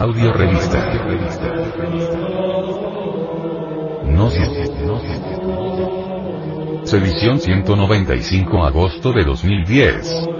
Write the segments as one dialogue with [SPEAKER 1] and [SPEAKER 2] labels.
[SPEAKER 1] Audio Revista. Gnosis. Edición 195 agosto de 2010.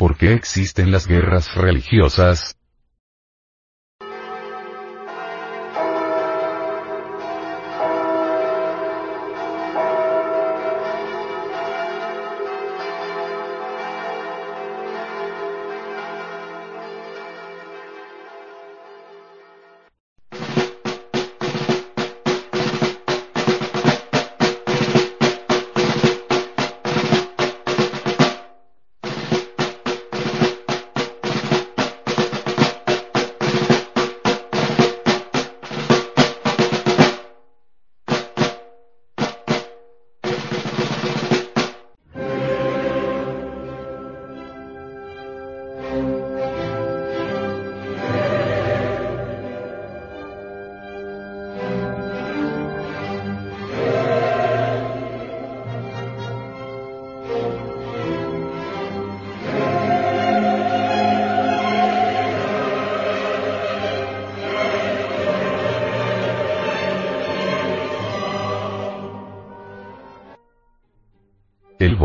[SPEAKER 1] ¿Por qué existen las guerras religiosas?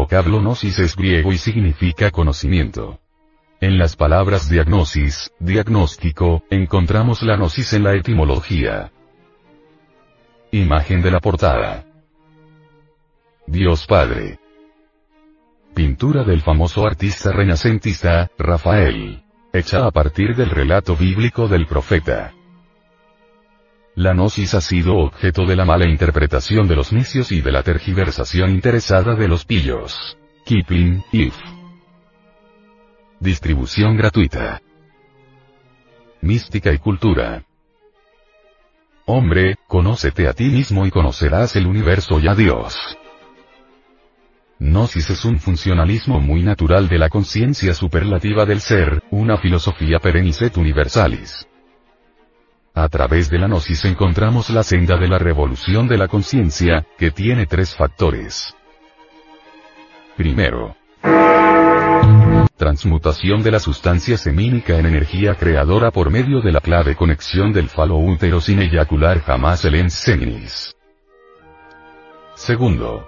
[SPEAKER 1] Vocablo gnosis es griego y significa conocimiento. En las palabras diagnosis, diagnóstico, encontramos la gnosis en la etimología. Imagen de la portada. Dios Padre. Pintura del famoso artista renacentista, Rafael. Hecha a partir del relato bíblico del profeta. La gnosis ha sido objeto de la mala interpretación de los necios y de la tergiversación interesada de los pillos. Kipling, If. Distribución gratuita. Mística y cultura. Hombre, conócete a ti mismo y conocerás el universo y a Dios. Gnosis es un funcionalismo muy natural de la conciencia superlativa del ser, una filosofía perennis universalis. A través de la gnosis encontramos la senda de la revolución de la conciencia, que tiene tres factores. Primero, transmutación de la sustancia semínica en energía creadora por medio de la clave conexión del falo útero sin eyacular jamás el enseninis. Segundo,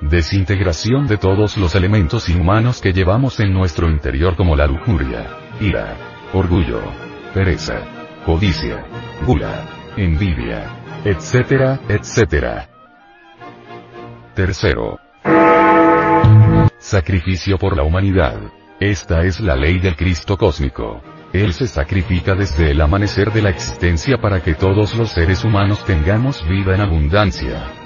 [SPEAKER 1] desintegración de todos los elementos inhumanos que llevamos en nuestro interior como la lujuria, ira, orgullo, pereza, codicia, gula, envidia, etcétera, etcétera. Tercero. Sacrificio por la humanidad. Esta es la ley del Cristo cósmico. Él se sacrifica desde el amanecer de la existencia para que todos los seres humanos tengamos vida en abundancia.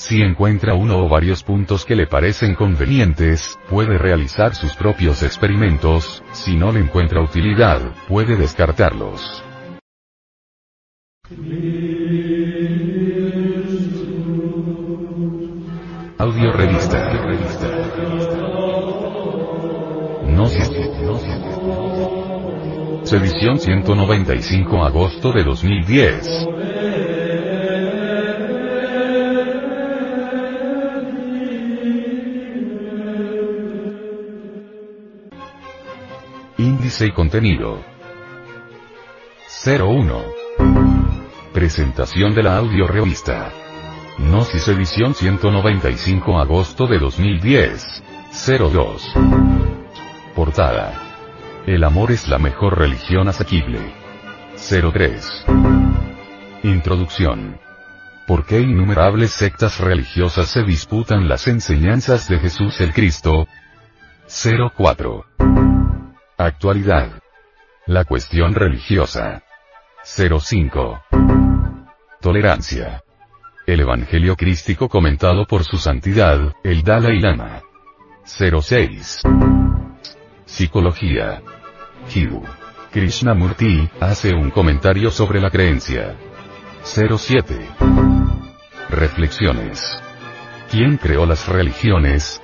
[SPEAKER 1] Si encuentra uno o varios puntos que le parecen convenientes, puede realizar sus propios experimentos, si no le encuentra utilidad, puede descartarlos. Audio revista. Gnosis. Edición 195 agosto de 2010. Y contenido. 01. Presentación de la audio revista. Gnosis edición 195 agosto de 2010. 02. Portada. El amor es la mejor religión asequible. 03. Introducción. ¿Por qué innumerables sectas religiosas se disputan las enseñanzas de Jesús el Cristo? 04. Actualidad. La cuestión religiosa. 05. Tolerancia. El Evangelio Crístico comentado por su santidad, el Dalai Lama. 06. Psicología. Hidu. Krishnamurti, hace un comentario sobre la creencia. 07. Reflexiones. ¿Quién creó las religiones?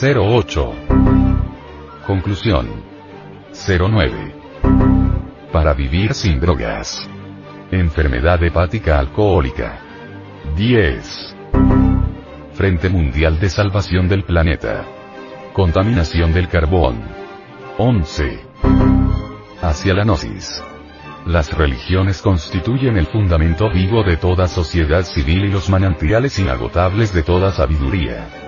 [SPEAKER 1] 08. Conclusión. 09. Para vivir sin drogas. Enfermedad hepática alcohólica. 10. Frente Mundial de Salvación del Planeta. Contaminación del carbón. 11. Hacia la gnosis. Las religiones constituyen el fundamento vivo de toda sociedad civil y los manantiales inagotables de toda sabiduría.